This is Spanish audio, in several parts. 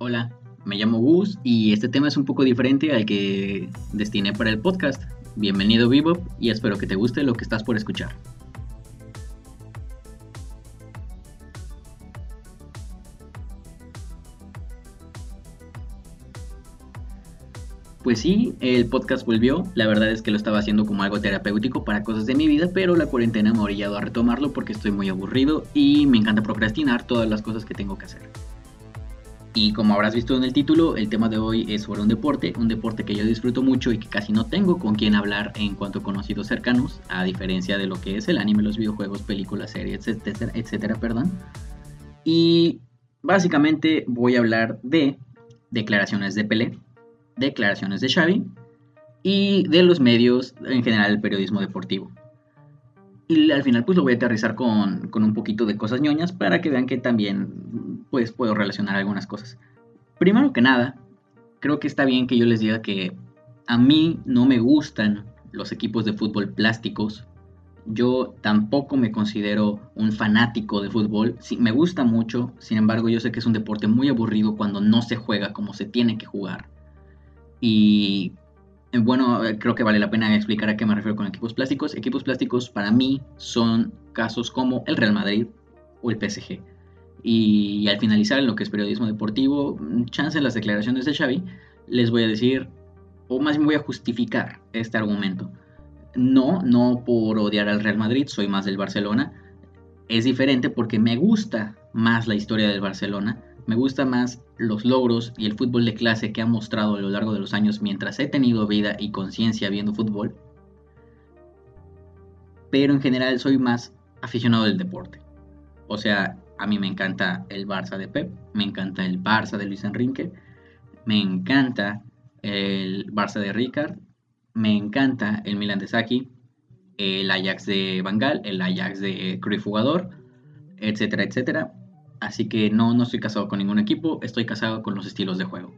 Hola, me llamo Gus y este tema es un poco diferente al que destiné para el podcast. Bienvenido Vivo y espero que te guste lo que estás por escuchar. Pues sí, el podcast volvió. La verdad es que lo estaba haciendo como algo terapéutico para cosas de mi vida, pero la cuarentena me ha orillado a retomarlo porque estoy muy aburrido y me encanta procrastinar todas las cosas que tengo que hacer. Y como habrás visto en el título, el tema de hoy es sobre un deporte, un deporte que yo disfruto mucho y que casi no tengo con quien hablar en cuanto a conocidos cercanos, a diferencia de lo que es el anime, los videojuegos, películas, series, etcétera, etcétera, perdón. Y básicamente voy a hablar de declaraciones de Pelé, declaraciones de Xavi y de los medios en general el periodismo deportivo. Y al final pues lo voy a aterrizar con, con, un poquito de cosas ñoñas para que vean que también pues puedo relacionar algunas cosas. Primero que nada, creo que está bien que yo les diga que a mí no me gustan los equipos de fútbol plásticos. Yo tampoco me considero un fanático de fútbol. Sí, me gusta mucho, sin embargo yo sé que es un deporte muy aburrido cuando no se juega como se tiene que jugar. Y bueno, eh, creo que vale la pena explicar a qué me refiero con equipos plásticos. Equipos plásticos para mí son casos como el Real Madrid o el PSG. Y, al finalizar en lo que es periodismo deportivo, mm, chance en las declaraciones de Xavi, les voy a decir, o más bien voy a justificar este argumento. No, no por odiar al Real Madrid, soy más del Barcelona. Es diferente porque me gusta más la historia del Barcelona me gusta más los logros y el fútbol de clase que ha mostrado a lo largo de los años mientras he tenido vida y conciencia viendo fútbol. Pero en general soy más aficionado del deporte. O sea, a mí me encanta el Barça de Pep, me encanta el Barça de Luis Enrique, me encanta el Barça de Ricard, me encanta el Milan de Saki, el Ajax de Bangal, el Ajax de Cruyff Jugador, etcétera, etcétera. Así que no, no estoy casado con ningún equipo, estoy casado con los estilos de juego.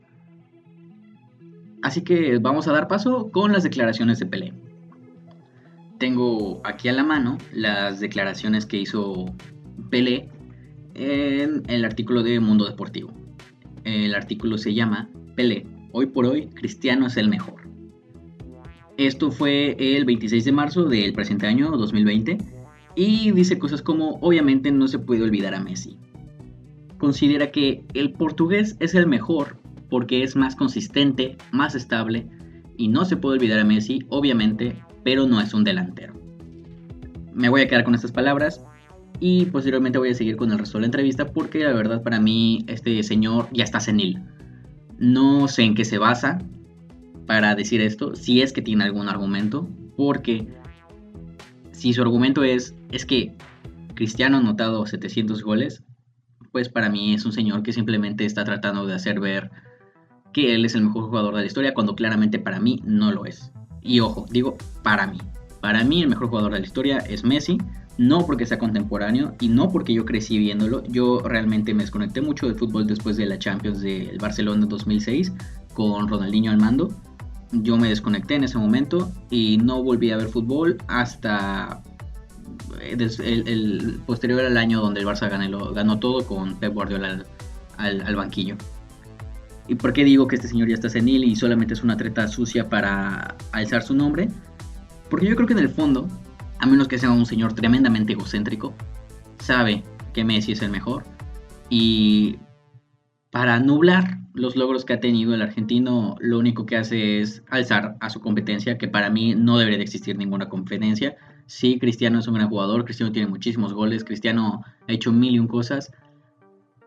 Así que vamos a dar paso con las declaraciones de Pelé. Tengo aquí a la mano las declaraciones que hizo Pelé en el artículo de Mundo Deportivo. El artículo se llama Pelé, hoy por hoy Cristiano es el mejor. Esto fue el 26 de marzo del presente año 2020 y dice cosas como obviamente no se puede olvidar a Messi considera que el portugués es el mejor porque es más consistente, más estable y no se puede olvidar a Messi, obviamente, pero no es un delantero. Me voy a quedar con estas palabras y posteriormente voy a seguir con el resto de la entrevista porque la verdad para mí este señor ya está senil. No sé en qué se basa para decir esto, si es que tiene algún argumento, porque si su argumento es es que Cristiano ha anotado 700 goles, pues para mí es un señor que simplemente está tratando de hacer ver que él es el mejor jugador de la historia, cuando claramente para mí no lo es. Y ojo, digo para mí. Para mí el mejor jugador de la historia es Messi, no porque sea contemporáneo y no porque yo crecí viéndolo. Yo realmente me desconecté mucho del fútbol después de la Champions del Barcelona 2006 con Ronaldinho al mando. Yo me desconecté en ese momento y no volví a ver fútbol hasta el, posterior al año donde el Barça ganó, ganó todo con Pep Guardiola al, banquillo. ¿Y por qué digo que este señor ya está senil y solamente es una treta sucia para alzar su nombre? Porque yo creo que en el fondo, a menos que sea un señor tremendamente egocéntrico, sabe que Messi es el mejor y para nublar los logros que ha tenido el argentino, lo único que hace es alzar a su competencia, que para mí no debería de existir ninguna competencia, Sí, Cristiano es un gran jugador, Cristiano tiene muchísimos goles, Cristiano ha hecho mil y un cosas,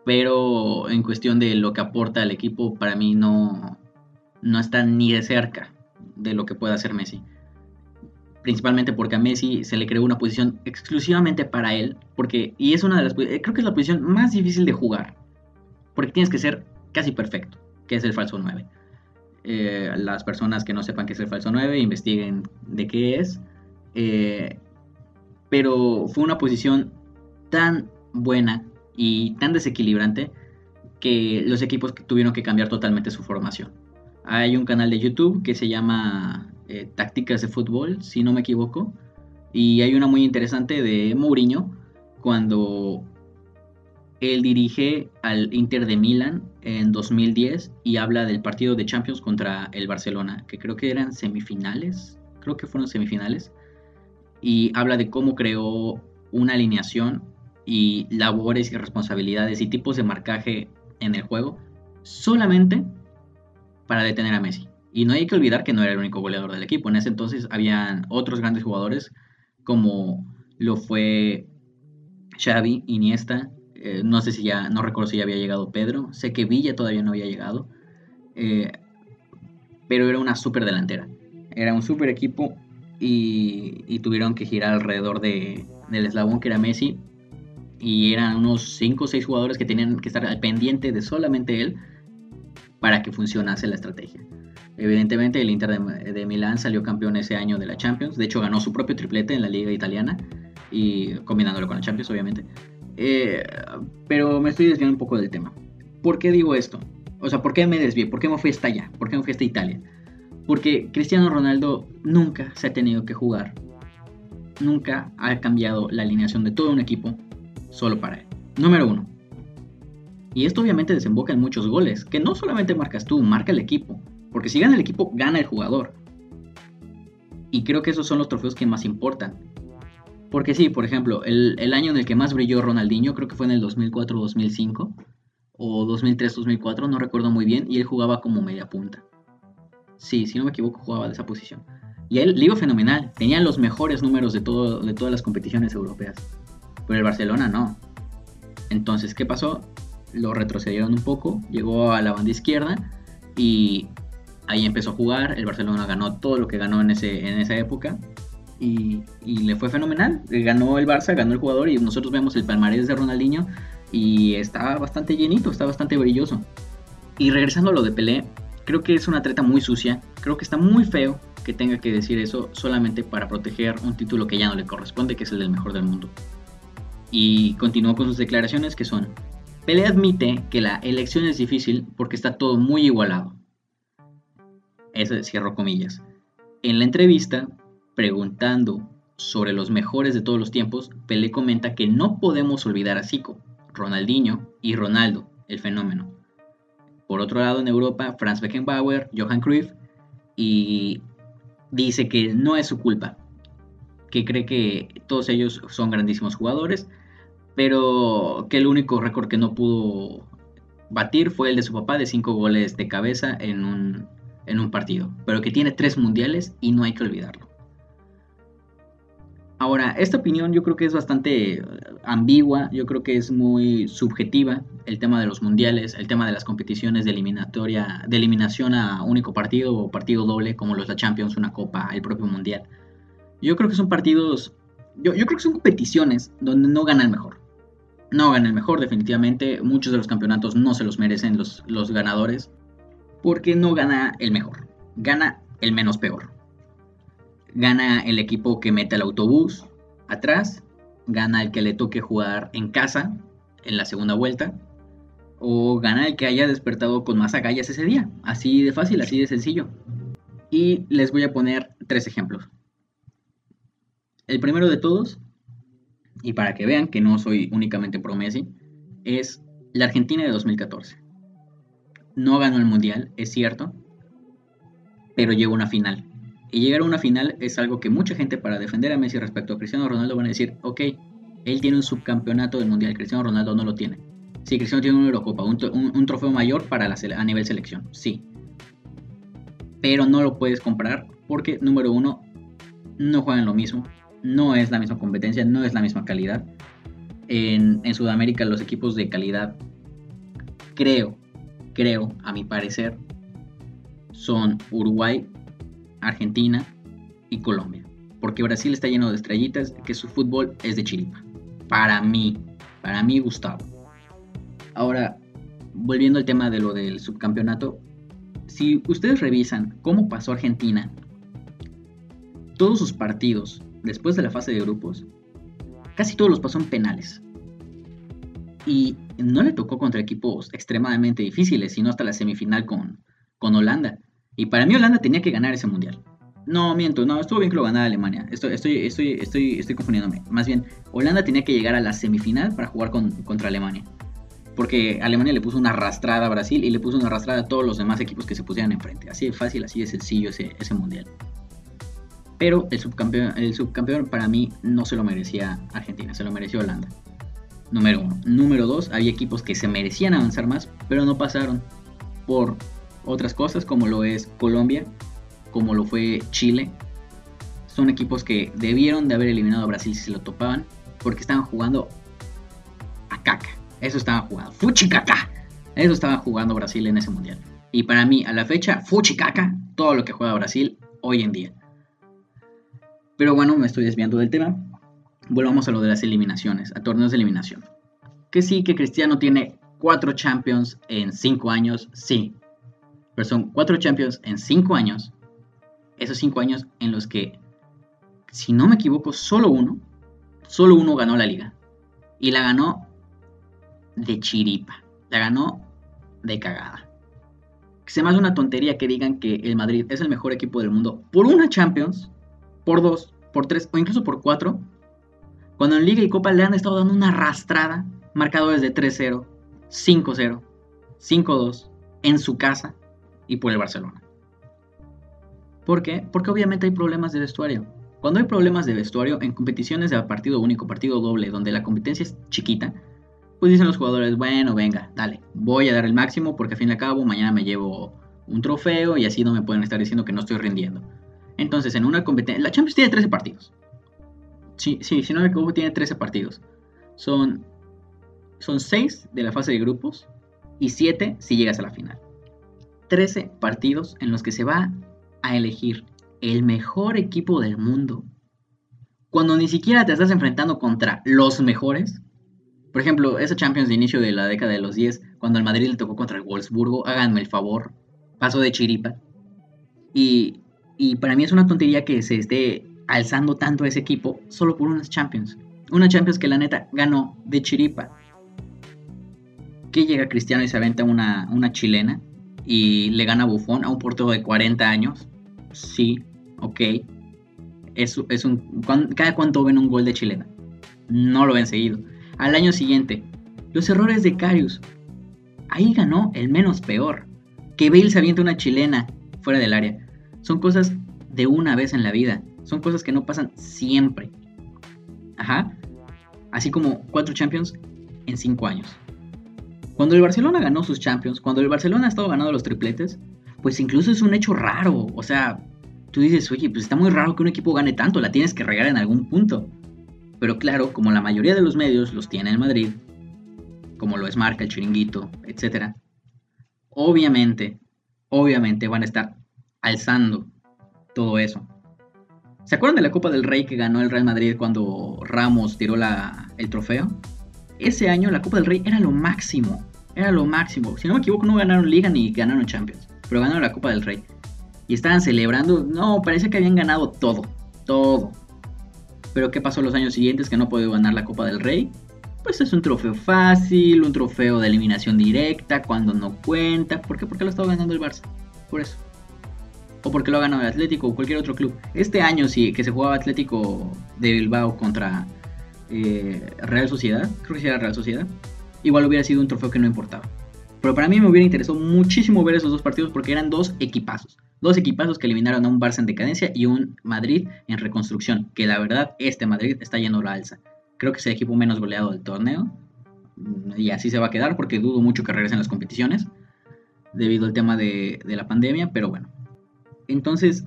pero en cuestión de lo que aporta al equipo, para mí no, no está ni de cerca de lo que puede hacer Messi. Principalmente porque a Messi se le creó una posición exclusivamente para él, porque, y es una de las, creo que es la posición más difícil de jugar, porque tienes que ser casi perfecto, que es el falso 9. Eh, las personas que no sepan qué es el falso 9, investiguen de qué es eh, pero fue una posición tan buena y tan desequilibrante que los equipos tuvieron que cambiar totalmente su formación. Hay un canal de YouTube que se llama eh, Tácticas de Fútbol, si no me equivoco, y hay una muy interesante de Mourinho cuando él dirige al Inter de Milán en 2010 y habla del partido de Champions contra el Barcelona, que creo que eran semifinales, creo que fueron semifinales, y habla de cómo creó una alineación y labores y responsabilidades y tipos de marcaje en el juego solamente para detener a Messi. Y no hay que olvidar que no era el único goleador del equipo. En ese entonces habían otros grandes jugadores como lo fue Xavi, Iniesta, eh, no sé si ya, no recuerdo si ya había llegado Pedro, sé que Villa todavía no había llegado, eh, pero era una super delantera. Era un super equipo y, tuvieron que girar alrededor de, del eslabón que era Messi y eran unos 5 o 6 jugadores que tenían que estar al pendiente de solamente él para que funcionase la estrategia. Evidentemente el Inter de, Milán salió campeón ese año de la Champions, de hecho ganó su propio triplete en la liga italiana y combinándolo con la Champions obviamente. Eh, pero me estoy desviando un poco del tema. ¿Por qué digo esto? O sea, ¿por qué me desvié? ¿Por qué me fui hasta allá? ¿Por qué me fui hasta Italia? Porque Cristiano Ronaldo nunca se ha tenido que jugar. Nunca ha cambiado la alineación de todo un equipo solo para él. Número uno. Y esto obviamente desemboca en muchos goles, que no solamente marcas tú, marca el equipo. Porque si gana el equipo, gana el jugador. Y creo que esos son los trofeos que más importan. Porque sí, por ejemplo, el, año en el que más brilló Ronaldinho, creo que fue en el 2004-2005, o 2003-2004, no recuerdo muy bien, y él jugaba como media punta. Sí, si no me equivoco, jugaba de esa posición. Y él, le fenomenal, tenía los mejores números de, todo, de todas las competiciones europeas. Pero el Barcelona no. Entonces, ¿qué pasó? Lo retrocedieron un poco, llegó a la banda izquierda y ahí empezó a jugar. El Barcelona ganó todo lo que ganó en, ese, en esa época y, le fue fenomenal. Ganó el Barça, ganó el jugador y nosotros vemos el palmarés de Ronaldinho y está bastante llenito, está bastante brilloso. Y regresando a lo de Pelé, creo que es una atleta muy sucia, creo que está muy feo que tenga que decir eso solamente para proteger un título que ya no le corresponde, que es el del mejor del mundo. Y continuó con sus declaraciones que son, Pelé admite que la elección es difícil porque está todo muy igualado. Eso cierro comillas. En la entrevista, Preguntando sobre los mejores de todos los tiempos, Pelé comenta que no podemos olvidar a Zico, Ronaldinho y Ronaldo, el fenómeno. Por otro lado, en Europa, Franz Beckenbauer, Johan Cruyff, y dice que no es su culpa, que cree que todos ellos son grandísimos jugadores, pero que el único récord que no pudo batir fue el de su papá de cinco goles de cabeza en un, en un partido, pero que tiene tres mundiales y no hay que olvidarlo. Ahora, esta opinión yo creo que es bastante eh, ambigua, yo creo que es muy subjetiva, el tema de los mundiales, el tema de las competiciones de eliminatoria, de eliminación a único partido o partido doble, como los la Champions, una copa, el propio mundial. Yo creo que son partidos, yo, creo que son competiciones donde no gana el mejor. No gana el mejor, definitivamente. Muchos de los campeonatos no se los merecen los, los ganadores, porque no gana el mejor, gana el menos peor gana el equipo que mete el autobús atrás, gana el que le toque jugar en casa en la segunda vuelta, o gana el que haya despertado con más agallas ese día. Así de fácil, así de sencillo. Y les voy a poner tres ejemplos. El primero de todos, y para que vean que no soy únicamente pro Messi, es la Argentina de 2014. No ganó el Mundial, es cierto, pero llegó a una final. Y llegar a una final es algo que mucha gente para defender a Messi respecto a Cristiano Ronaldo van a decir, ok, él tiene un subcampeonato del Mundial, Cristiano Ronaldo no lo tiene. Sí, Cristiano tiene una Eurocopa, un, trofeo mayor para a nivel selección, sí. Pero no lo puedes comprar porque, número uno, no juegan lo mismo, no es la misma competencia, no es la misma calidad. En Sudamérica los equipos de calidad, creo, creo, a mi parecer, son Uruguay, Argentina y Colombia. Porque Brasil está lleno de estrellitas, que su fútbol es de chiripa. Para mí, para mí Gustavo. Ahora, volviendo al tema de lo del subcampeonato, si ustedes revisan cómo pasó Argentina, todos sus partidos después de la fase de grupos, casi todos los pasó en penales. Y no le tocó contra equipos extremadamente difíciles, sino hasta la semifinal con, con Holanda. Y para mí Holanda tenía que ganar ese mundial. No, miento, no, estuvo bien que lo ganara Alemania. Estoy, confundiéndome. Más bien, Holanda tenía que llegar a la semifinal para jugar contra Alemania. porque Alemania le puso una arrastrada a Brasil y le puso una arrastrada a todos los demás equipos que se pusieran enfrente. Así de fácil, así de sencillo ese, ese mundial. Pero el subcampeón, el subcampeón para mí no se lo merecía Argentina, se lo mereció Holanda. Número uno. Número dos, había equipos que se merecían avanzar más, pero no pasaron por otras cosas, como lo es Colombia, como lo fue Chile. Son equipos que debieron de haber eliminado a Brasil si se lo topaban, porque estaban jugando a caca. Eso estaban jugando. Fuchicaca. Eso estaba jugando Brasil en ese mundial. Y para mí, a la fecha, fuchicaca, todo lo que juega Brasil hoy en día. Pero bueno, me estoy desviando del tema. Volvamos a lo de las eliminaciones, a torneos de eliminación. Que sí, que Cristiano tiene cuatro Champions en cinco años, sí. Pero son cuatro Champions en cinco años. Esos cinco años en los que, si no me equivoco, solo uno, solo uno ganó la liga. Y la ganó de chiripa. La ganó de cagada. Se me hace una tontería que digan que el Madrid es el mejor equipo del mundo por una Champions, por dos, por tres o incluso por cuatro. Cuando en Liga y Copa le han estado dando una arrastrada, marcadores de 3-0, 5-0, 5-2, en su casa y por el Barcelona. ¿Por qué? Porque obviamente hay problemas de vestuario. Cuando hay problemas de vestuario en competiciones de partido único, partido doble, donde la competencia es chiquita, pues dicen los jugadores, bueno, venga, dale, voy a dar el máximo porque al fin y al cabo mañana me llevo un trofeo y así no me pueden estar diciendo que no estoy rindiendo. Entonces, en una competencia, la Champions tiene 13 partidos. Sí, sí, si no me equivoco, tiene 13 partidos. Son, son 6 de la fase de grupos y 7 si llegas a la final. 13 partidos en los que se va a elegir el mejor equipo del mundo. Cuando ni siquiera te estás enfrentando contra los mejores. Por ejemplo, esa Champions de inicio de la década de los 10, cuando el Madrid le tocó contra el Wolfsburgo, háganme el favor, paso de chiripa. Y, y para mí es una tontería que se esté alzando tanto ese equipo solo por unas Champions. Una Champions que la neta ganó de chiripa. Que llega Cristiano y se aventa una, una chilena y le gana a Buffon a un portero de 40 años. Sí, ok. Es, es un, cada cuánto ven un gol de chilena. No lo ven seguido. Al año siguiente, los errores de Carius. Ahí ganó el menos peor. Que Bale se avienta una chilena fuera del área. Son cosas de una vez en la vida. Son cosas que no pasan siempre. Ajá. Así como cuatro Champions en cinco años. Cuando el Barcelona ganó sus Champions, cuando el Barcelona ha estado ganando los tripletes, pues incluso es un hecho raro. O sea, tú dices, oye, pues está muy raro que un equipo gane tanto, la tienes que regar en algún punto. Pero claro, como la mayoría de los medios los tiene el Madrid, como lo es Marca, el Chiringuito, etc. Obviamente, obviamente van a estar alzando todo eso. ¿Se acuerdan de la Copa del Rey que ganó el Real Madrid cuando Ramos tiró la, el trofeo? Ese año la Copa del Rey era lo máximo. Era lo máximo. Si no me equivoco, no ganaron Liga ni ganaron Champions. Pero ganaron la Copa del Rey. Y estaban celebrando. No, parecía que habían ganado todo. Todo. Pero ¿qué pasó los años siguientes que no pudo ganar la Copa del Rey? Pues es un trofeo fácil, un trofeo de eliminación directa, cuando no cuenta. ¿Por qué? Porque lo estaba ganando el Barça. Por eso o porque lo ha ganado el Atlético o cualquier otro club. Este año sí, que se jugaba Atlético de Bilbao contra eh, Real Sociedad, creo que sí era Real Sociedad, igual hubiera sido un trofeo que no importaba. Pero para mí me hubiera interesado muchísimo ver esos dos partidos porque eran dos equipazos. Dos equipazos que eliminaron a un Barça en decadencia y un Madrid en reconstrucción. Que la verdad, este Madrid está yendo la alza. Creo que es el equipo menos goleado del torneo. Y así se va a quedar porque dudo mucho que regresen las competiciones. Debido al tema de la pandemia. Pero bueno, entonces,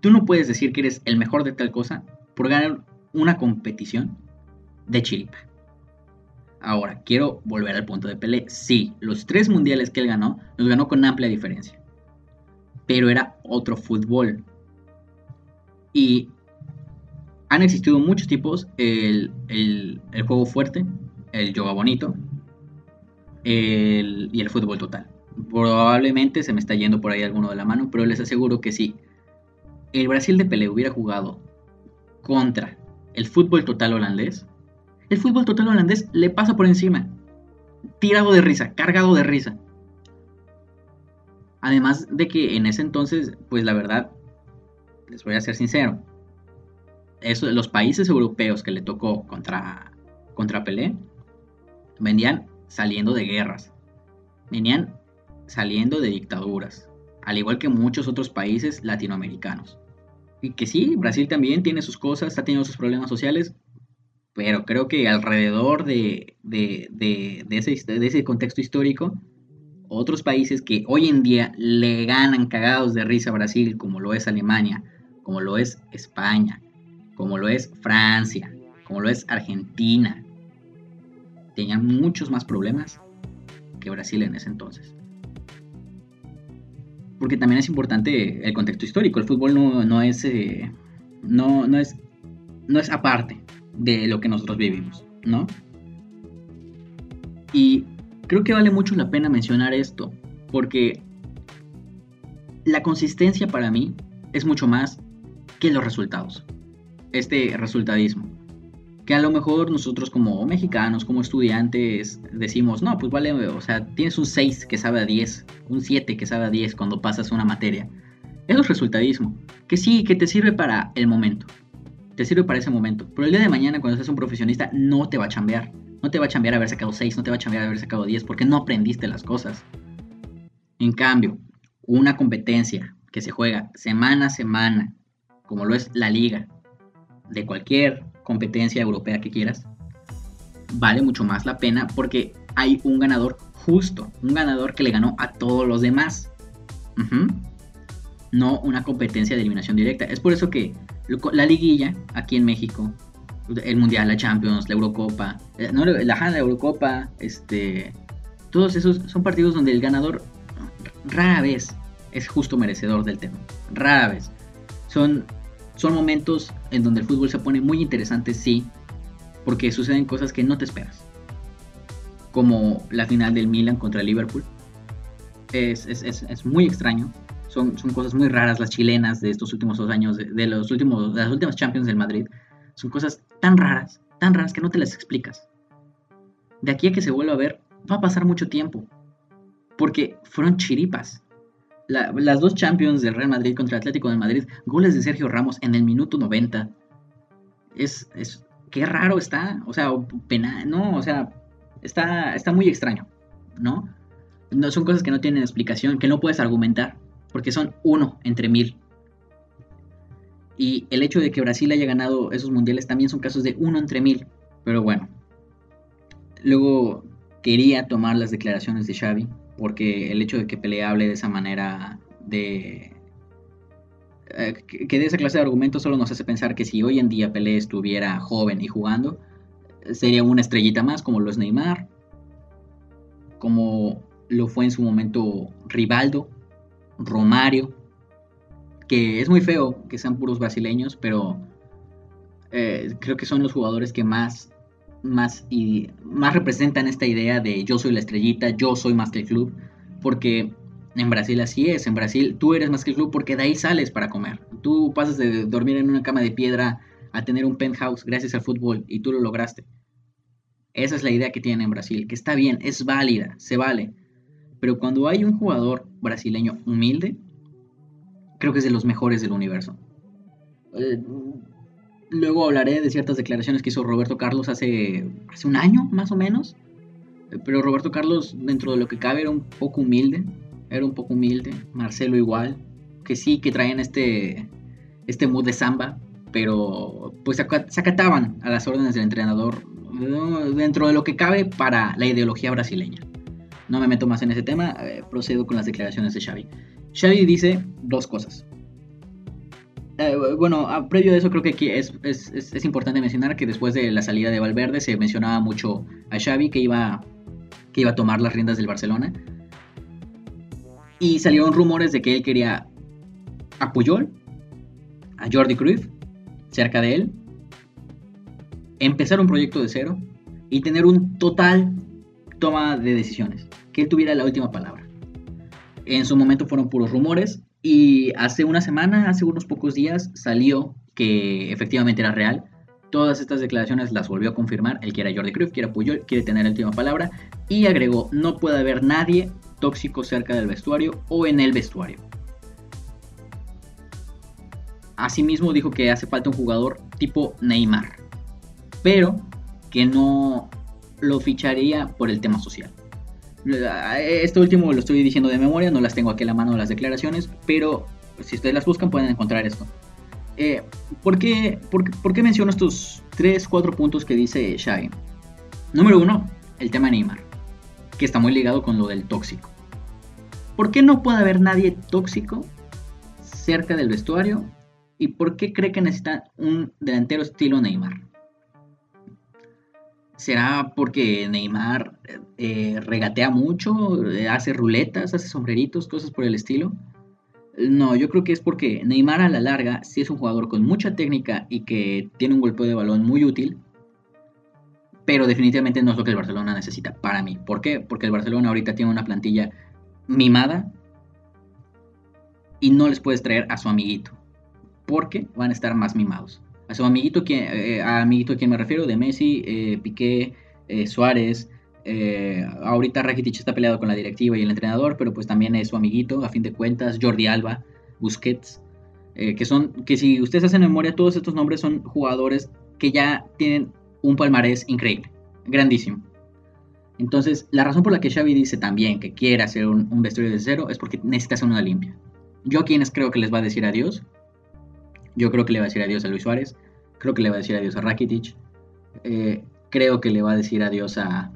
tú no puedes decir que eres el mejor de tal cosa por ganar una competición de chiripa. Ahora, quiero volver al punto de Pelé. Sí, los tres mundiales que él ganó, los ganó con amplia diferencia. Pero era otro fútbol. Y han existido muchos tipos. El, juego fuerte, el yoga bonito y el fútbol total. Probablemente se me está yendo por ahí alguno de la mano, pero les aseguro que si el Brasil de Pelé hubiera jugado contra el fútbol total holandés, el fútbol total holandés le pasa por encima, tirado de risa, cargado de risa. Además de que en ese entonces, pues la verdad, les voy a ser sincero, los países europeos que le tocó contra, contra Pelé vendían saliendo de guerras, venían saliendo de dictaduras, al igual que muchos otros países latinoamericanos. Y que sí, Brasil también tiene sus cosas, está teniendo sus problemas sociales, pero creo que alrededor de, ese, de ese contexto histórico, otros países que hoy en día le ganan cagados de risa a Brasil, como lo es Alemania, como lo es España, como lo es Francia, como lo es Argentina, tenían muchos más problemas que Brasil en ese entonces. Porque también es importante el contexto histórico. El fútbol no, es, eh, no, no, es, no es aparte de lo que nosotros vivimos, ¿no? Y creo que vale mucho la pena mencionar esto, porque la consistencia para mí es mucho más que los resultados. Este resultadismo que a lo mejor nosotros como mexicanos, como estudiantes, decimos, no, pues vale, o sea, tienes un 6 que sabe a 10, un 7 que sabe a 10 cuando pasas una materia. Eso es resultadismo, que sí, que te sirve para el momento, te sirve para ese momento, pero el día de mañana cuando seas un profesionista no te va a chambear, no te va a chambear haber sacado 6, no te va a chambear haber sacado 10, porque no aprendiste las cosas. En cambio, una competencia que se juega semana a semana, como lo es la liga, de cualquier competencia europea que quieras, vale mucho más la pena porque hay un ganador justo, un ganador que le ganó a todos los demás. No una competencia de eliminación directa. Es por eso que la liguilla aquí en México, el Mundial, la Champions, la Eurocopa, eh, no, la, la Eurocopa, este, todos esos son partidos donde el ganador rara vez es justo merecedor del tema. Rara vez. Son son momentos en donde el fútbol se pone muy interesante, sí, porque suceden cosas que no te esperas. Como la final del Milan contra el Liverpool. Es, muy extraño. Son, son, cosas muy raras las chilenas de estos últimos dos años, de, los últimos, de las últimas Champions del Madrid. Son cosas tan raras, tan raras que no te las explicas. De aquí a que se vuelva a ver, va a pasar mucho tiempo. Porque fueron chiripas las dos Champions del Real Madrid contra el Atlético de Madrid, goles de Sergio Ramos en el minuto 90. Es, es qué raro está, o sea, pena, no, o sea, está, está muy extraño, ¿no? No son cosas que no tienen explicación, que no puedes argumentar, porque son uno entre mil. Y el hecho de que Brasil haya ganado esos mundiales también son casos de uno entre mil. Pero bueno. Luego quería tomar las declaraciones de Xavi porque el hecho de que Pelé hable de esa manera de... Eh, que de esa clase de argumentos solo nos hace pensar que si hoy en día Pelé estuviera joven y jugando, sería una estrellita más como lo es Neymar, como lo fue en su momento Rivaldo, Romario, que es muy feo que sean puros brasileños, pero eh, creo que son los jugadores que más más, y, más representan esta idea de yo soy la estrellita, yo soy más que el club, porque en Brasil así es, en Brasil tú eres más que el club porque de ahí sales para comer. Tú pasas de dormir en una cama de piedra a tener un penthouse gracias al fútbol y tú lo lograste. Esa es la idea que tienen en Brasil, que está bien, es válida, se vale. Pero cuando hay un jugador brasileño humilde, creo que es de los mejores del universo. Eh, Luego hablaré de ciertas declaraciones que hizo Roberto Carlos hace, hace un año, más o menos. Pero Roberto Carlos, dentro de lo que cabe, era un poco humilde. Era un poco humilde. Marcelo igual. Que sí, que traían este, este mood de samba. Pero pues se acataban a las órdenes del entrenador dentro de lo que cabe para la ideología brasileña. No me meto más en ese tema, eh, procedo con las declaraciones de Xavi. Xavi dice dos cosas. Eh, bueno, previo a eso creo que aquí es, es, importante mencionar que después de la salida de Valverde se mencionaba mucho a Xavi que iba, que iba a tomar las riendas del Barcelona. Y salieron rumores de que él quería a Puyol, a Jordi Cruyff, cerca de él, empezar un proyecto de cero y tener un total toma de decisiones, que él tuviera la última palabra. En su momento fueron puros rumores, y hace una semana, hace unos pocos días, salió que efectivamente era real. Todas estas declaraciones las volvió a confirmar. Él quiere a Jordi Cruyff, quiere a Puyol, quiere tener la última palabra. Y agregó, no puede haber nadie tóxico cerca del vestuario o en el vestuario. Asimismo dijo que hace falta un jugador tipo Neymar. Pero que no, lo ficharía por el tema social. Este último lo estoy diciendo de memoria, no las tengo aquí a la mano las declaraciones, pero si ustedes las buscan pueden encontrar esto. Eh, ¿por, qué, por, qué, menciono estos 3, 4 puntos que dice Xavi? Número uno, el tema Neymar, que está muy ligado con lo del tóxico. ¿Por qué no puede haber nadie tóxico cerca del vestuario? ¿Y por qué cree que necesita un delantero estilo Neymar? ¿Será porque Neymar eh, regatea mucho, hace ruletas, hace sombreritos, cosas por el estilo? No, yo creo que es porque Neymar a la larga sí es un jugador con mucha técnica y que tiene un golpe de balón muy útil, pero definitivamente no es lo que el Barcelona necesita para mí. ¿Por qué? Porque el Barcelona ahorita tiene una plantilla mimada y no les puedes traer a su amiguito, porque van a estar más mimados. A su amiguito, eh, a amiguito a quien me refiero, de Messi, eh, Piqué, eh, Suárez, eh, ahorita Rakitic está peleado con la directiva y el entrenador, pero pues también es su amiguito, a fin de cuentas, Jordi Alba, Busquets, eh, que son, que si ustedes hacen memoria, todos estos nombres son jugadores que ya tienen un palmarés increíble, grandísimo. Entonces, la razón por la que Xavi dice también que quiere hacer un, un vestuario de cero es porque necesita hacer una limpia. Yo a quienes creo que les va a decir adiós, yo creo que le va a decir adiós a Luis Suárez, creo que le va a decir adiós a Rakitic, eh, creo que le va a decir adiós a,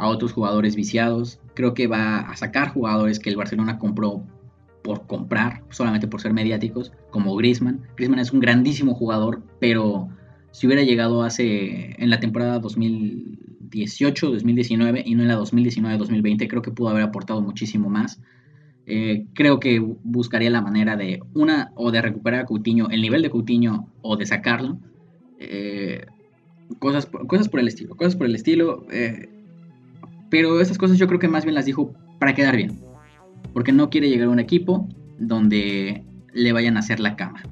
a otros jugadores viciados. Creo que va a sacar jugadores que el Barcelona compró por comprar, solamente por ser mediáticos, como Griezmann. Griezmann es un grandísimo jugador, pero si hubiera llegado hace en la temporada 2018, 2019 y no en la 2019-2020, creo que pudo haber aportado muchísimo más. Eh, creo que buscaría la manera de una o de recuperar a Coutinho, el nivel de Coutinho o de sacarlo. Eh, cosas, cosas por el estilo, cosas por el estilo. Eh, pero esas cosas yo creo que más bien las dijo para quedar bien. Porque no quiere llegar a un equipo donde le vayan a hacer la cama,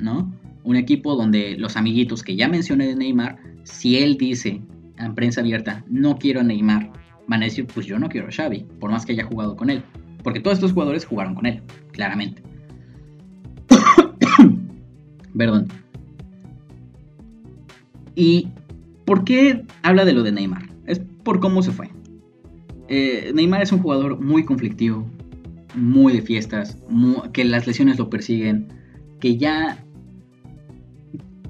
¿no? Un equipo donde los amiguitos que ya mencioné de Neymar, si él dice en prensa abierta, no quiero a Neymar, van a decir, pues yo no quiero a Xavi, por más que haya jugado con él. Porque todos estos jugadores jugaron con él, claramente. Perdón. ¿Y por qué habla de lo de Neymar? Es por cómo se fue. Eh, Neymar es un jugador muy conflictivo, muy de fiestas, que las lesiones lo persiguen, que ya,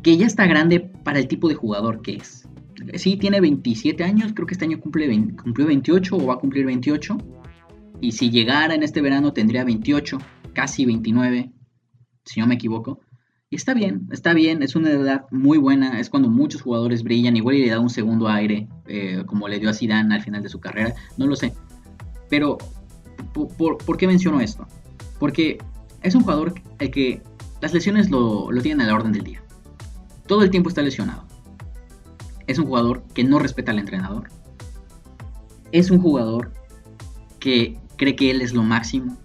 que ya está grande para el tipo de jugador que es. Sí, tiene 27 años, creo que este año cumple cumplió 28 o va a cumplir 28. Y si llegara en este verano tendría 28, casi 29, si no me equivoco. Y está bien, está bien, es una edad muy buena, es cuando muchos jugadores brillan, igual y le da un segundo aire, eh, como le dio a Zidane al final de su carrera, no lo sé. Pero, ¿por, qué menciono esto? Porque es un jugador el que las lesiones lo, lo tienen a la orden del día. Todo el tiempo está lesionado. Es un jugador que no respeta al entrenador. Es un jugador que cree que él es lo máximo,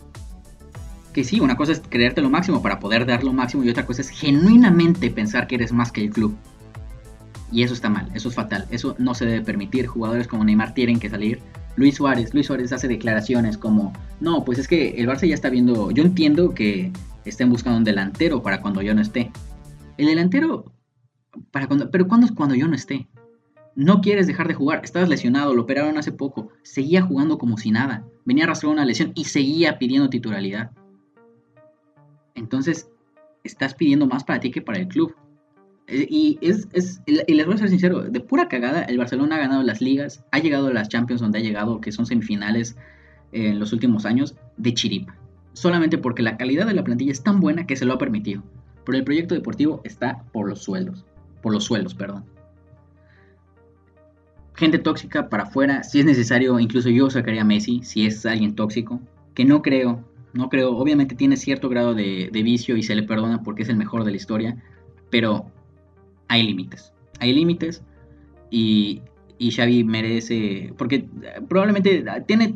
que sí, una cosa es creerte lo máximo para poder dar lo máximo y otra cosa es genuinamente pensar que eres más que el club. Y eso está mal, eso es fatal, eso no se debe permitir. Jugadores como Neymar tienen que salir. Luis Suárez, Luis Suárez hace declaraciones como, no, pues es que el Barça ya está viendo, yo entiendo que estén buscando un delantero para cuando yo no esté. El delantero, para cuando, pero ¿cuándo es cuando yo no esté? No quieres dejar de jugar, estabas lesionado, lo operaron hace poco, seguía jugando como si nada, venía a arrastrar una lesión y seguía pidiendo titularidad. Entonces, estás pidiendo más para ti que para el club. Eh, y, es, y les voy a ser sincero, de pura cagada, el Barcelona ha ganado las ligas, ha llegado a las Champions donde ha llegado, que son semifinales en los últimos años, de chiripa. Solamente porque la calidad de la plantilla es tan buena que se lo ha permitido. Pero el proyecto deportivo está por los sueldos. Por los suelos, perdón. Gente tóxica para afuera, si es necesario, incluso yo sacaría a Messi, si es alguien tóxico, que no creo, no creo, obviamente tiene cierto grado de, vicio y se le perdona porque es el mejor de la historia, pero hay límites. Hay límites y, y Xavi merece, porque probablemente tiene,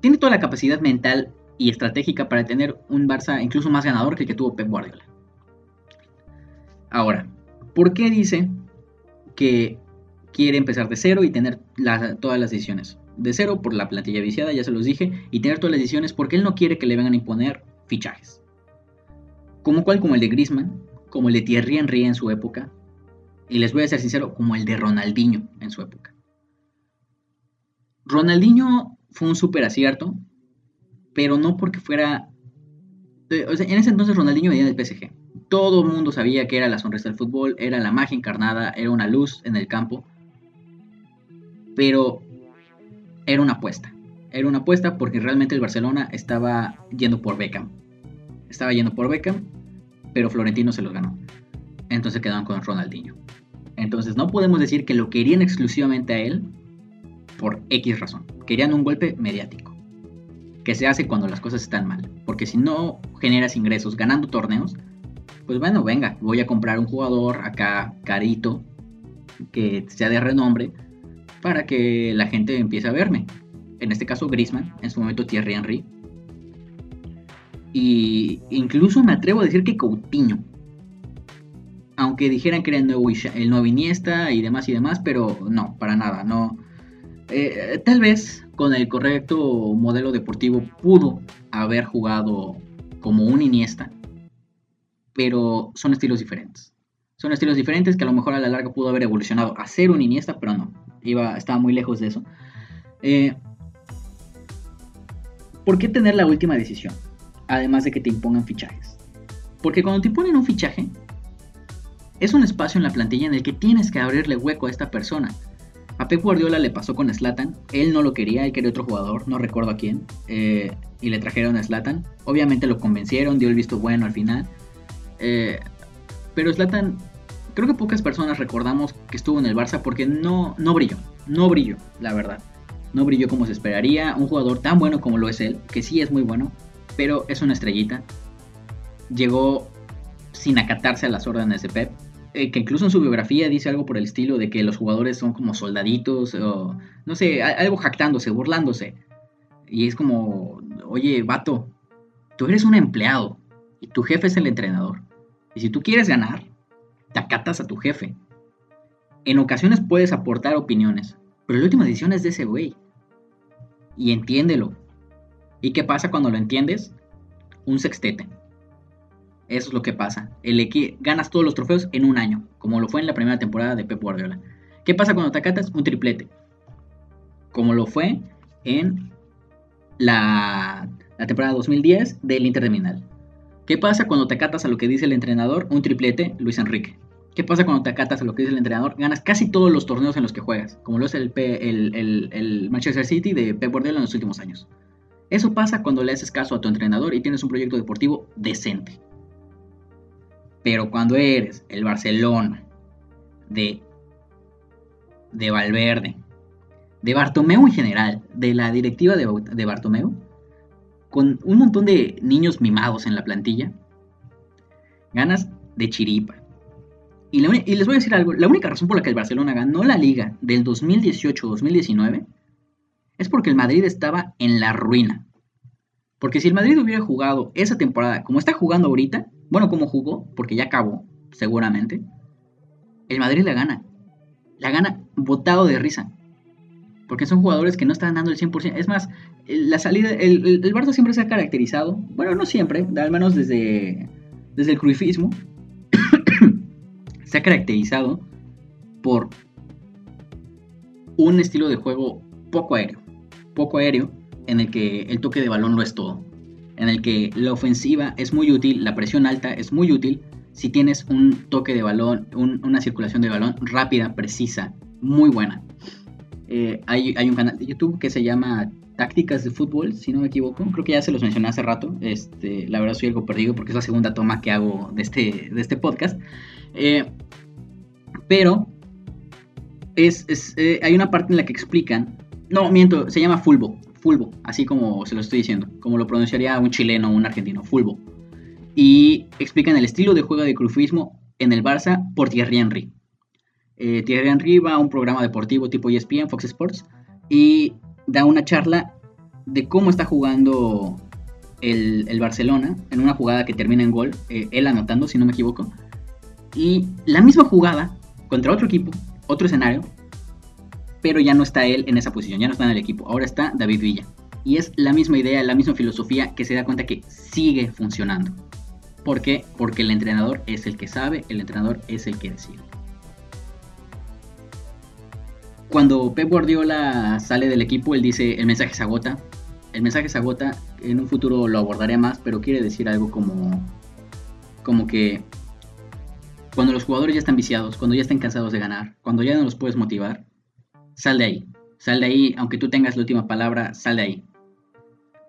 tiene toda la capacidad mental y estratégica para tener un Barça incluso más ganador que el que tuvo Pep Guardiola. Ahora, ¿por qué dice que quiere empezar de cero y tener todas las decisiones? de cero por la plantilla viciada, ya se los dije, y tener todas las decisiones porque él no quiere que le vengan a imponer fichajes. Como cual, como el de Griezmann, como el de Thierry Henry en su época, y les voy a ser sincero, como el de Ronaldinho en su época. Ronaldinho fue un súper acierto, pero no porque fuera... Eh, en ese entonces Ronaldinho venía del PSG. Todo el mundo sabía que era la sonrisa del fútbol, era la magia encarnada, era una luz en el campo. Pero era una apuesta. Era una apuesta porque realmente el Barcelona estaba yendo por Beckham. Estaba yendo por Beckham, pero Florentino se los ganó. Entonces quedaron con Ronaldinho. Entonces no podemos decir que lo querían exclusivamente a él por X razón. Querían un golpe mediático. Que se hace cuando las cosas están mal. Porque si no generas ingresos ganando torneos, pues bueno, venga, voy a comprar un jugador acá carito, que sea de renombre, para que la gente empiece a verme. En este caso Grisman, en su momento Thierry Henry. Y incluso me atrevo a decir que Coutinho, aunque dijeran que era el nuevo, el Iniesta y demás y demás, pero no, para nada, no. Eh, tal vez con el correcto modelo deportivo pudo haber jugado como un Iniesta, pero son estilos diferentes. Son estilos diferentes que a lo mejor a la larga pudo haber evolucionado a ser un Iniesta, pero no, iba, estaba muy lejos de eso. Eh, ¿Por qué tener la última decisión? Además de que te impongan fichajes. Porque cuando te imponen un fichaje, es un espacio en la plantilla en el que tienes que abrirle hueco a esta persona. A Pep Guardiola le pasó con Slatan, él no lo quería, él quería otro jugador, no recuerdo a quién, eh, y le trajeron a Slatan. Obviamente lo convencieron, dio el visto bueno al final. Eh, pero Slatan, creo que pocas personas recordamos que estuvo en el Barça porque no, no brilló, no brilló, la verdad. No brilló como se esperaría, un jugador tan bueno como lo es él, que sí es muy bueno, pero es una estrellita. Llegó sin acatarse a las órdenes de Pep eh, que incluso en su biografía dice algo por el estilo de que los jugadores son como soldaditos, o no sé, algo jactándose, burlándose. Y es como, oye, vato, tú eres un empleado y tu jefe es el entrenador. Y si tú quieres ganar, te acatas a tu jefe. En ocasiones puedes aportar opiniones, pero la última decisión es de ese güey. Y entiéndelo. ¿Y qué pasa cuando lo entiendes? Un sextete. Eso es lo que pasa. El ganas todos los trofeos en un año, como lo fue en la primera temporada de Pep Guardiola. ¿Qué pasa cuando te acatas? Un triplete. Como lo fue en la, temporada 2010 del Inter de Minal. ¿Qué pasa cuando te acatas a lo que dice el entrenador? Un triplete, Luis Enrique. ¿Qué pasa cuando te acatas a lo que dice el entrenador? Ganas casi todos los torneos en los que juegas, como lo es el, Manchester City de Pep Guardiola en los últimos años. Eso pasa cuando le haces caso a tu entrenador y tienes un proyecto deportivo decente. Pero cuando eres el Barcelona de, de Valverde, de Bartomeu en general, de la directiva de, de Bartomeu, con un montón de niños mimados en la plantilla, ganas de chiripa. Y, les voy a decir algo, la única razón por la que el Barcelona ganó la liga del 2018-2019 es porque el Madrid estaba en la ruina. Porque si el Madrid hubiera jugado esa temporada como está jugando ahorita, bueno, como jugó, porque ya acabó, seguramente, el Madrid la gana. La gana botado de risa. Porque son jugadores que no están dando el 100%. Es más, la salida, el, el, Barça siempre se ha caracterizado, bueno, no siempre, al menos desde, desde el cruifismo, se ha caracterizado por un estilo de juego poco aéreo. Poco aéreo, en el que el toque de balón lo es todo en el que la ofensiva es muy útil, la presión alta es muy útil si tienes un toque de balón, una circulación de balón rápida, precisa, muy buena. Eh, hay, un canal de YouTube que se llama Tácticas de Fútbol, si no me equivoco. Creo que ya se los mencioné hace rato. Este, la verdad soy algo perdido porque es la segunda toma que hago de este, de este podcast. Eh, pero es, eh, hay una parte en la que explican. No, miento, se llama Fulbo fulbo, así como se lo estoy diciendo, como lo pronunciaría un chileno o un argentino, fulbo. Y explican el estilo de juego de crufismo en el Barça por Thierry Henry. Eh, Thierry Henry va a un programa deportivo tipo ESPN, Fox Sports, y da una charla de cómo está jugando el, Barcelona en una jugada que termina en gol, eh, él anotando, si no me equivoco. Y la misma jugada contra otro equipo, otro escenario, pero ya no está él en esa posición, ya no está en el equipo, ahora está David Villa. Y es la misma idea, la misma filosofía que se da cuenta que sigue funcionando. ¿Por qué? Porque el entrenador es el que sabe, el entrenador es el que decide. Cuando Pep Guardiola sale del equipo, él dice, el mensaje se agota. El mensaje se agota, en un futuro lo abordaré más, pero quiere decir algo como, como que cuando los jugadores ya están viciados, cuando ya están cansados de ganar, cuando ya no los puedes motivar, sal de ahí. Sal de ahí, aunque tú tengas la última palabra, sal de ahí.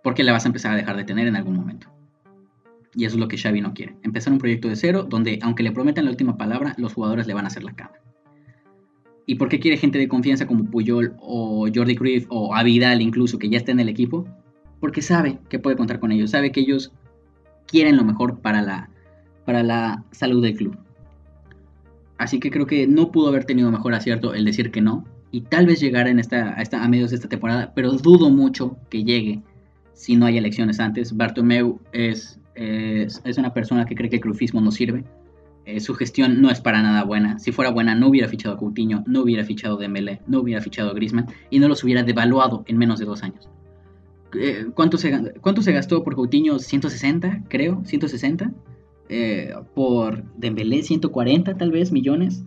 Porque la vas a empezar a dejar de tener en algún momento. Y eso es lo que Xavi no quiere. Empezar un proyecto de cero donde, aunque le prometan la última palabra, los jugadores le van a hacer la cama. ¿Y por qué quiere gente de confianza como Puyol o Jordi Cruyff o Avidal incluso, que ya está en el equipo? Porque sabe que puede contar con ellos, sabe que ellos quieren lo mejor para la, para la salud del club. Así que creo que no pudo haber tenido mejor acierto el decir que no. Y tal vez llegar en esta, a, esta, a medios de esta temporada, pero dudo mucho que llegue si no hay elecciones antes. Bartomeu es, es, una persona que cree que el crufismo no sirve. Eh, su gestión no es para nada buena. Si fuera buena, no hubiera fichado a Coutinho, no hubiera fichado a Dembélé, no hubiera fichado a Griezmann y no los hubiera devaluado en menos de dos años. Eh, ¿cuánto, se, ¿Cuánto se gastó por Coutinho? 160, creo, 160 eh, por Dembélé 140 tal vez millones.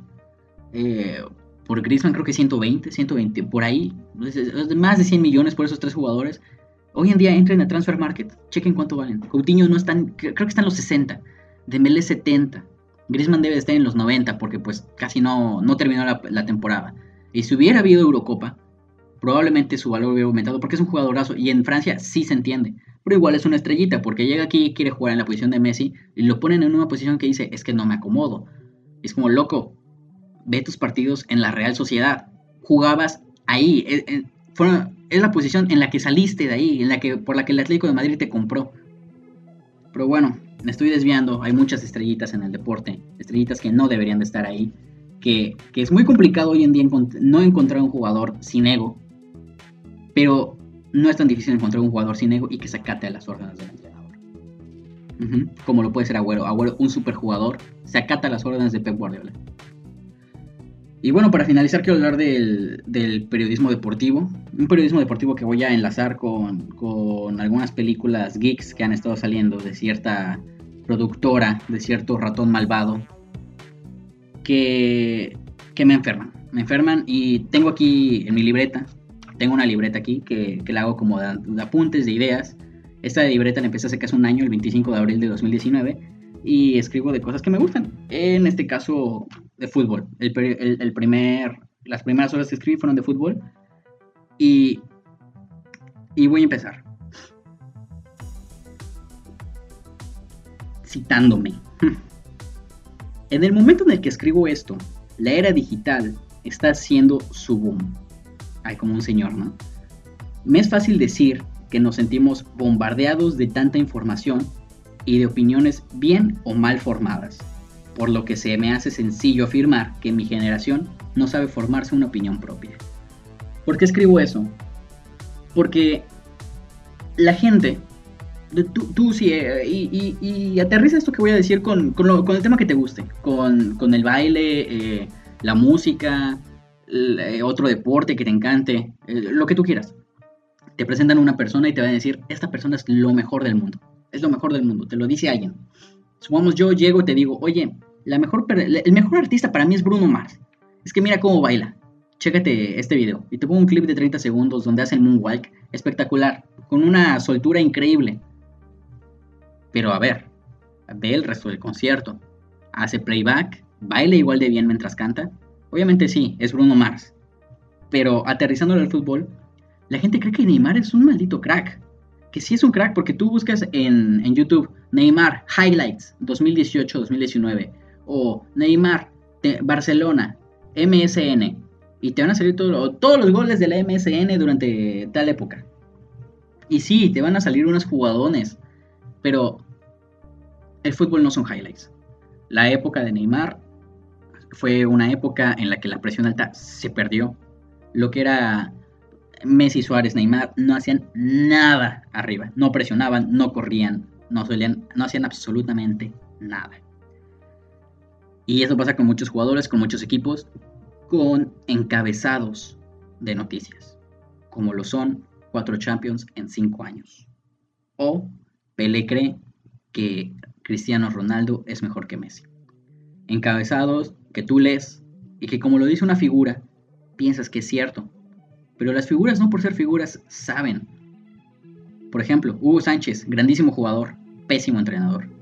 Por Griezmann creo que 120, 120, por ahí. Más de 100 millones por esos tres jugadores. Hoy en día entren a Transfer Market, chequen cuánto valen. Coutinho no están, creo que están los 60, Dembélé 70. Griezmann debe estar en los 90 porque pues casi no, no terminó la, temporada. Y si hubiera habido Eurocopa, probablemente su valor hubiera aumentado porque es un jugadorazo y en Francia sí se entiende pero igual es una estrellita, porque llega aquí y quiere jugar en la posición de Messi y lo ponen en una posición que dice, es que no me acomodo. Es como, loco, ve tus partidos en la Real Sociedad, jugabas ahí, es, es la posición en la que saliste de ahí, en la que, por la que el Atlético de Madrid te compró. Pero bueno, me estoy desviando, hay muchas estrellitas en el deporte, estrellitas que no deberían de estar ahí, que, que es muy complicado hoy en día no encontrar un jugador sin ego, pero no es tan difícil encontrar un jugador sin ego y que se acate a las órdenes del entrenador. Como lo puede ser Agüero. Agüero, un superjugador, se acata a las órdenes de Pep Guardiola. Y bueno, para finalizar quiero hablar del, periodismo deportivo. Un periodismo deportivo que voy a enlazar con, con, algunas películas geeks que han estado saliendo de cierta productora, de cierto ratón malvado, que, que me enferman. Me enferman y tengo aquí en mi libreta tengo una libreta aquí que, la hago como de, apuntes, de ideas. Esta libreta la empecé hace casi un año, el 25 de abril de 2019, y escribo de cosas que me gustan. En este caso, de fútbol. El, primer, las primeras horas que escribí fueron de fútbol. Y, y voy a empezar. Citándome. En el momento en el que escribo esto, la era digital está haciendo su boom hay como un señor, ¿no? Me es fácil decir que nos sentimos bombardeados de tanta información y de opiniones bien o mal formadas, por lo que se me hace sencillo afirmar que mi generación no sabe formarse una opinión propia. ¿Por qué escribo eso? Porque la gente, tú, sí, eh, y, aterriza esto que voy a decir con, el tema que te guste, con, el baile, eh, la música, eh, otro deporte que te encante, eh, lo que tú quieras. Te presentan una persona y te van a decir, esta persona es lo mejor del mundo, es lo mejor del mundo, te lo dice alguien. Supongamos yo llego y te digo, oye, la mejor, el mejor artista para mí es Bruno Mars. Es que mira cómo baila. Chécate este video. Y te pongo un clip de 30 segundos donde hace el moonwalk espectacular, con una soltura increíble. Pero a ver, ve el resto del concierto. Hace playback, baila igual de bien mientras canta. Obviamente sí, es Bruno Mars. Pero aterrizándolo al fútbol, la gente cree que Neymar es un maldito crack. Que sí es un crack porque tú buscas en, YouTube Neymar Highlights 2018-2019 o Neymar Barcelona MSN y te van a salir todos los goles de la MSN durante tal época. Y sí, te van a salir unos jugadones, pero el fútbol no son highlights. La época de Neymar fue una época en la que la presión alta se perdió. Lo que era Messi, Suárez, Neymar, no hacían nada arriba. No presionaban, no corrían, no, no hacían absolutamente nada. Y eso pasa con muchos jugadores, con muchos equipos, con encabezados de noticias, como lo son cuatro Champions en cinco años. O Pelé cree que Cristiano Ronaldo es mejor que Messi. Encabezados que tú lees y que como lo dice una figura piensas que es cierto. Pero las figuras, no por ser figuras, saben. Por ejemplo, Hugo Sánchez, grandísimo jugador, pésimo entrenador.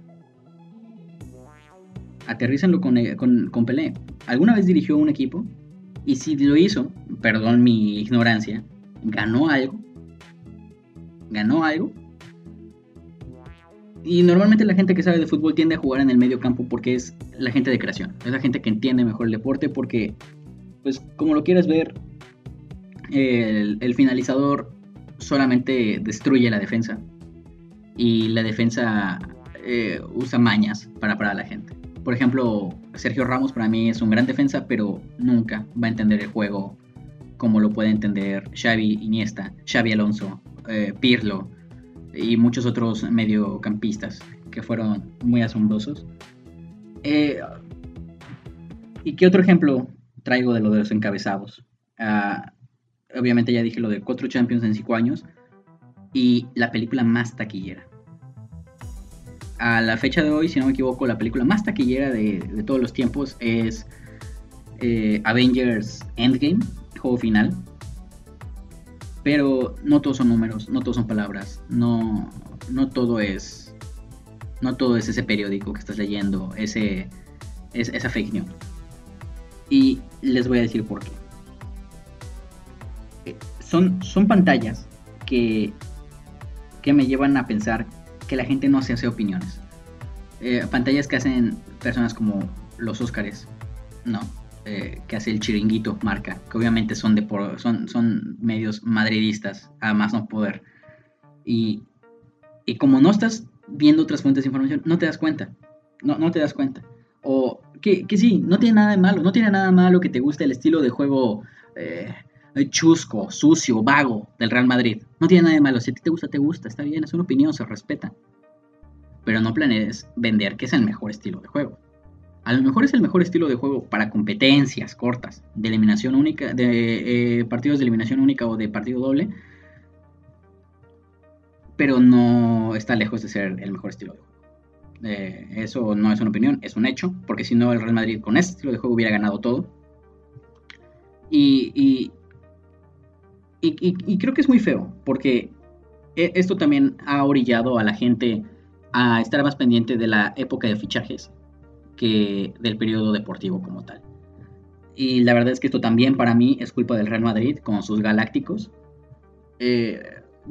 Aterrícenlo con, con, con Pelé. ¿Alguna vez dirigió un equipo? Y si lo hizo, perdón mi ignorancia, ¿ganó algo? ¿Ganó algo? Y normalmente la gente que sabe de fútbol tiende a jugar en el medio campo porque es la gente de creación. Es la gente que entiende mejor el deporte porque, pues, como lo quieras ver, el, finalizador solamente destruye la defensa. Y la defensa eh, usa mañas para parar a la gente. Por ejemplo, Sergio Ramos para mí es un gran defensa, pero nunca va a entender el juego como lo puede entender Xavi Iniesta, Xavi Alonso, eh, Pirlo y muchos otros mediocampistas que fueron muy asombrosos. Eh, ¿Y qué otro ejemplo traigo de lo de los encabezados? Ah, obviamente ya dije lo de cuatro Champions en cinco años y la película más taquillera. A la fecha de hoy, si no me equivoco, la película más taquillera de, todos los tiempos es eh, Avengers Endgame, juego final, pero no todos son números, no todos son palabras, no, no todo es. No todo es ese periódico que estás leyendo, ese, es, esa fake news. Y les voy a decir por qué. Eh, son, son pantallas que, que me llevan a pensar que la gente no se hace opiniones. Eh, pantallas que hacen personas como los Óscares, ¿no? Eh, que hace el chiringuito marca, que obviamente son, de son, son medios madridistas, a más no poder. Y, y, como no estás viendo otras fuentes de información, no te das cuenta. No, no te das cuenta. O que, que sí, no tiene nada de malo. No tiene nada malo que te guste el estilo de juego eh, chusco, sucio, vago del Real Madrid. No tiene nada de malo. Si a ti te gusta, te gusta. Está bien, es una opinión, se respeta. Pero no planees vender que es el mejor estilo de juego. A lo mejor es el mejor estilo de juego para competencias cortas, de eliminación única, de eh, partidos de eliminación única o de partido doble, pero no está lejos de ser el mejor estilo de juego. Eh, eso no es una opinión, es un hecho, porque si no el Real Madrid con este estilo de juego hubiera ganado todo. Y creo que es muy feo, porque e, esto también ha orillado a la gente a estar más pendiente de la época de fichajes que del periodo deportivo como tal. Y la verdad es que esto también para mí es culpa del Real Madrid con sus galácticos. Eh,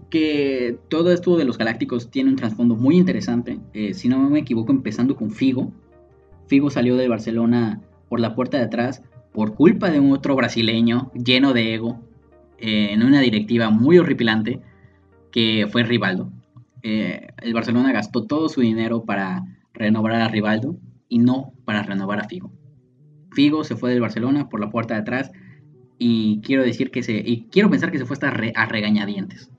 que todo esto de los galácticos tiene un trasfondo muy interesante. Eh, si no me equivoco, empezando con Figo. Figo salió de Barcelona por la puerta de atrás por culpa de un otro brasileño lleno de ego eh, en una directiva muy horripilante que fue Rivaldo. el Barcelona gastó todo su dinero para renovar a Rivaldo y no para renovar a Figo. Figo se fue del Barcelona por la puerta de atrás y quiero decir que se y quiero pensar que se fue hasta a regañadientes.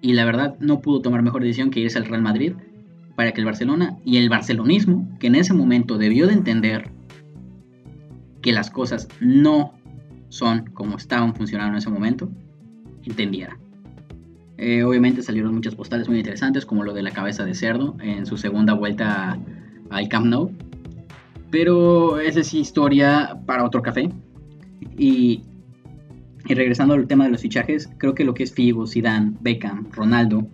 Y la verdad no pudo tomar mejor decisión que irse al Real Madrid para que el Barcelona y el barcelonismo, que en ese momento debió de entender que las cosas no son como estaban funcionando en ese momento, entendiera. Eh, obviamente salieron muchas postales muy interesantes, como lo de la cabeza de cerdo en su segunda vuelta al Camp Nou. Pero esa es historia para otro café. Y, regresando al tema de los fichajes, creo que lo que es Figo, Zidane, Beckham, Ronaldo,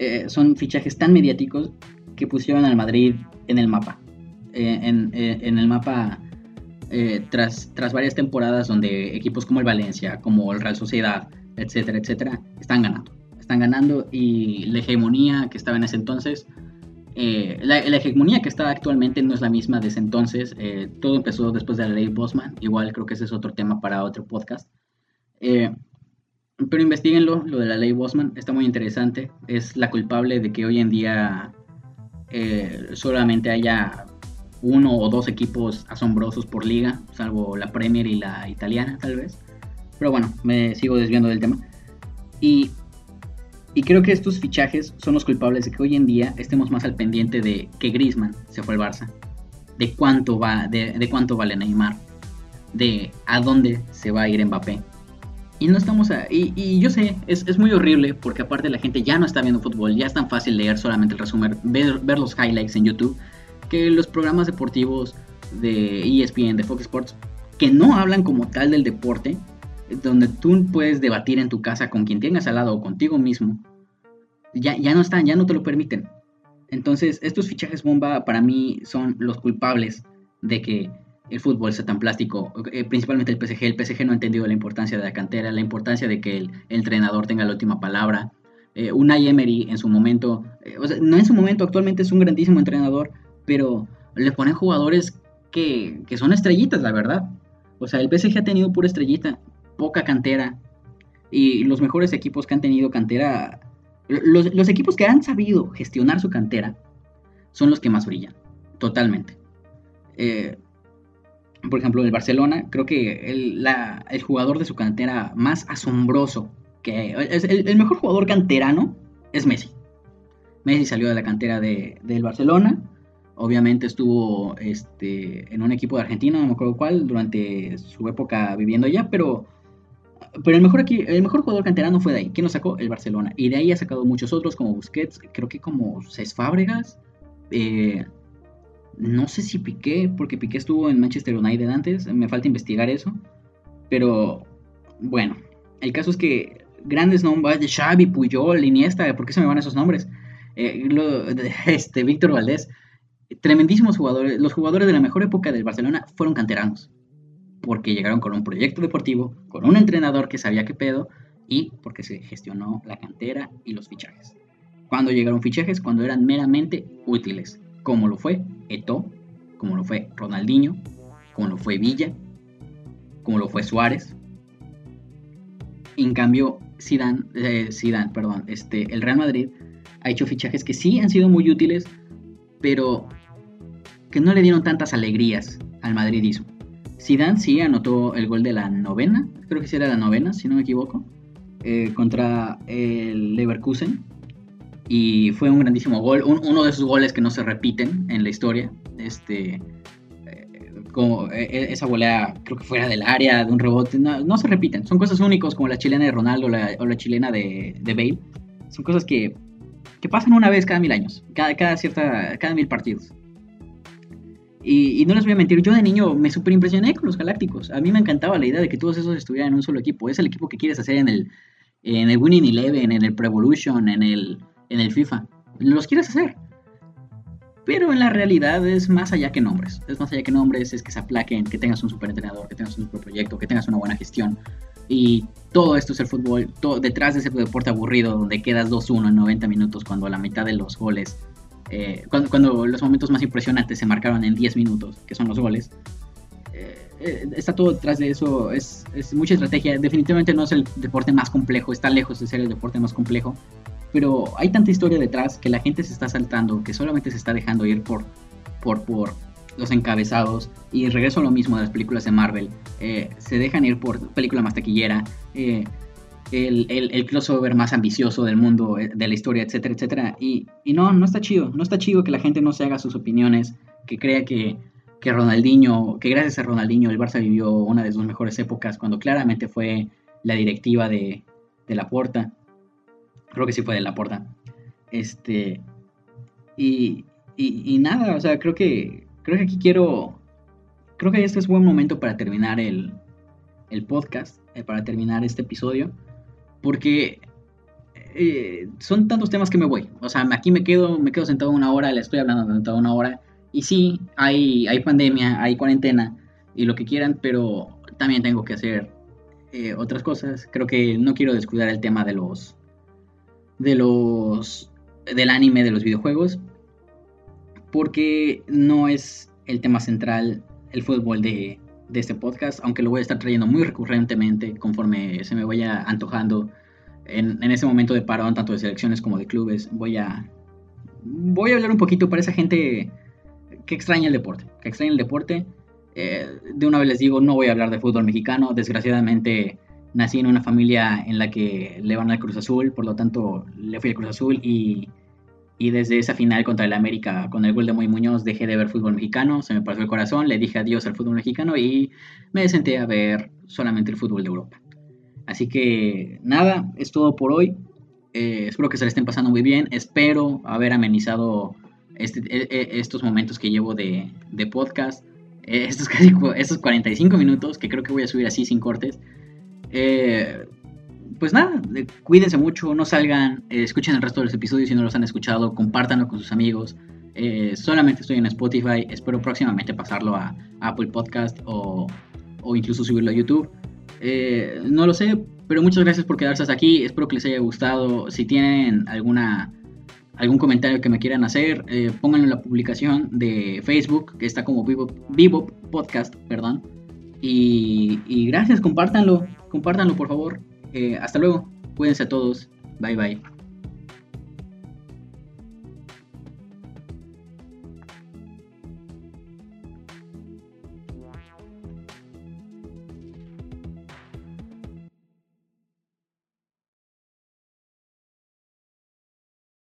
eh, son fichajes tan mediáticos que pusieron al Madrid en el mapa. Eh, en, en, el mapa tras, tras varias temporadas donde equipos como el Valencia, como el Real Sociedad, etcétera, etcétera, están ganando. Están ganando y la hegemonía que estaba en ese entonces eh, la, hegemonía que está actualmente no es la misma de ese entonces. Eh, todo empezó después de la ley Bosman. Igual creo que ese es otro tema para otro podcast. Eh, pero investiguenlo, lo de la ley Bosman. Está muy interesante. Es la culpable de que hoy en día solamente haya uno o dos equipos asombrosos por liga, salvo la Premier y la italiana tal vez. Pero bueno, me sigo desviando del tema. Y y creo que estos fichajes son los culpables de que hoy en día estemos más al pendiente de que Griezmann se fue al Barça, de cuánto va, de, cuánto vale Neymar, de a dónde se va a ir Mbappé. Y no estamos a, y, yo sé, es, muy horrible porque aparte la gente ya no está viendo fútbol, ya es tan fácil leer solamente el resumen, ver, ver los highlights en YouTube, que los programas deportivos de ESPN, de Fox Sports, que no hablan como tal del deporte, donde tú puedes debatir en tu casa con quien tengas al lado o contigo mismo, ya, ya no están, ya no te lo permiten. Entonces, estos fichajes bomba para mí son los culpables de que el fútbol sea tan plástico, eh, principalmente el PSG. El PSG no ha entendido la importancia de la cantera, la importancia de que el, entrenador tenga la última palabra. Eh, Unai en su momento, eh, no en su momento, actualmente es un grandísimo entrenador, pero le ponen jugadores que, que son estrellitas, la verdad. O sea, el PSG ha tenido pura estrellita, poca cantera. Y los mejores equipos que han tenido cantera, los, equipos que han sabido gestionar su cantera, son los que más brillan, totalmente. Eh, por ejemplo, el Barcelona, creo que el, jugador de su cantera más asombroso, que es el, mejor jugador canterano, es Messi. Messi salió de la cantera de, del Barcelona, obviamente estuvo este, en un equipo de Argentina, no me acuerdo cuál, durante su época viviendo allá, pero pero el mejor, aquí, el mejor jugador canterano fue de ahí. ¿Quién lo sacó? El Barcelona. Y de ahí ha sacado muchos otros, como Busquets, creo que como Cés Fábregas. Eh, no sé si Piqué, porque Piqué estuvo en Manchester United antes. Me falta investigar eso. Pero bueno, el caso es que grandes nombres de Xavi, Puyol, Iniesta, ¿por qué se me van esos nombres? Eh, este, Víctor Valdés. Tremendísimos jugadores. Los jugadores de la mejor época del Barcelona fueron canteranos porque llegaron con un proyecto deportivo, con un entrenador que sabía qué pedo y porque se gestionó la cantera y los fichajes. Cuando llegaron fichajes, cuando eran meramente útiles, como lo fue Eto, como lo fue Ronaldinho, como lo fue Villa, como lo fue Suárez. En cambio, Zidane, eh, Zidane, perdón, este, el Real Madrid ha hecho fichajes que sí han sido muy útiles, pero que no le dieron tantas alegrías al madridismo. Zidane sí anotó el gol de la novena, creo que sí era la novena, si no me equivoco, eh, contra el Leverkusen. Y fue un grandísimo gol, uno de esos goles que no se repiten en la historia. Este, eh, como eh, esa volea, creo que fuera del área, de un rebote, no, se repiten. Son cosas únicas como la chilena de Ronaldo o la chilena de, de, Bale. Son cosas que, que pasan una vez cada mil años, cada, cada, cierta, cada mil partidos. Y, no les voy a mentir, yo de niño me super impresioné con los Galácticos. A mí me encantaba la idea de que todos esos estuvieran en un solo equipo. Es el equipo que quieres hacer en el, en el Winning Eleven, en el Pro Evolution, en el, en el FIFA. Los quieres hacer. Pero en la realidad es más allá que nombres. Es más allá que nombres, es que se aplaquen, que tengas un super entrenador, que tengas un super proyecto, que tengas una buena gestión. Y todo esto es el fútbol. Detrás de ese deporte aburrido donde quedas 2-1 en 90 minutos cuando la mitad de los goles eh, cuando, los momentos más impresionantes se marcaron en 10 minutos, que son los goles. Eh, eh, está todo detrás de eso, es, mucha estrategia. Definitivamente no es el deporte más complejo, está lejos de ser el deporte más complejo, pero hay tanta historia detrás que la gente se está saltando, que solamente se está dejando ir por, por, por los encabezados. Y regreso a lo mismo de las películas de Marvel, se dejan ir por película más taquillera el, el, crossover más ambicioso del mundo, eh, de la historia, etcétera, etcétera. Y, no, no está chido. No está chido que la gente no se haga sus opiniones, que crea que, que Ronaldinho, que gracias a Ronaldinho el Barça vivió una de sus mejores épocas, cuando claramente fue la directiva de, de la Porta. Creo que sí fue de la Porta. Este. Y, y, nada, o sea, creo que, creo que aquí quiero. Creo que este es buen momento para terminar el, el podcast, eh, para terminar este episodio porque eh, son tantos temas que me voy. O sea, aquí me quedo, me quedo sentado una hora, le estoy hablando sentado una hora. Y sí, hay, hay pandemia, hay cuarentena y lo que quieran, pero también tengo que hacer eh, otras cosas. Creo que no quiero descuidar el tema de los. de los. del anime, de los videojuegos. Porque no es el tema central el fútbol de, de este podcast, aunque lo voy a estar trayendo muy recurrentemente conforme se me vaya antojando en, en ese momento de parón, tanto de selecciones como de clubes. Voy a, voy a hablar un poquito para esa gente que extraña el deporte, que extraña el deporte. Eh, de una vez les digo, no voy a hablar de fútbol mexicano. Desgraciadamente nací en una familia en la que le van al Cruz Azul, por lo tanto le fui al Cruz Azul y y desde esa final contra el América con el gol de Muy Muñoz dejé de ver fútbol mexicano, se me pasó el corazón, le dije adiós al fútbol mexicano y me senté a ver solamente el fútbol de Europa. Así que nada, es todo por hoy. Eh, espero que se le estén pasando muy bien. Espero haber amenizado este, e, e, estos momentos que llevo de, podcast. estos, casi, estos 45 minutos, que creo que voy a subir así sin cortes. Pues nada, cuídense mucho, no salgan, escuchen el resto de los episodios si no los han escuchado, compártanlo con sus amigos. solamente estoy en Spotify, espero próximamente pasarlo a, Apple Podcast o, o, incluso subirlo a YouTube. no lo sé, pero muchas gracias por quedarse hasta aquí. Espero que les haya gustado. Si tienen alguna algún comentario que me quieran hacer, eh, pónganlo en la publicación de Facebook, que está como Vivo, Vivo Podcast, perdón. Y, y, gracias, compártanlo, compártanlo por favor. Eh, hasta luego, cuídense a todos, bye bye.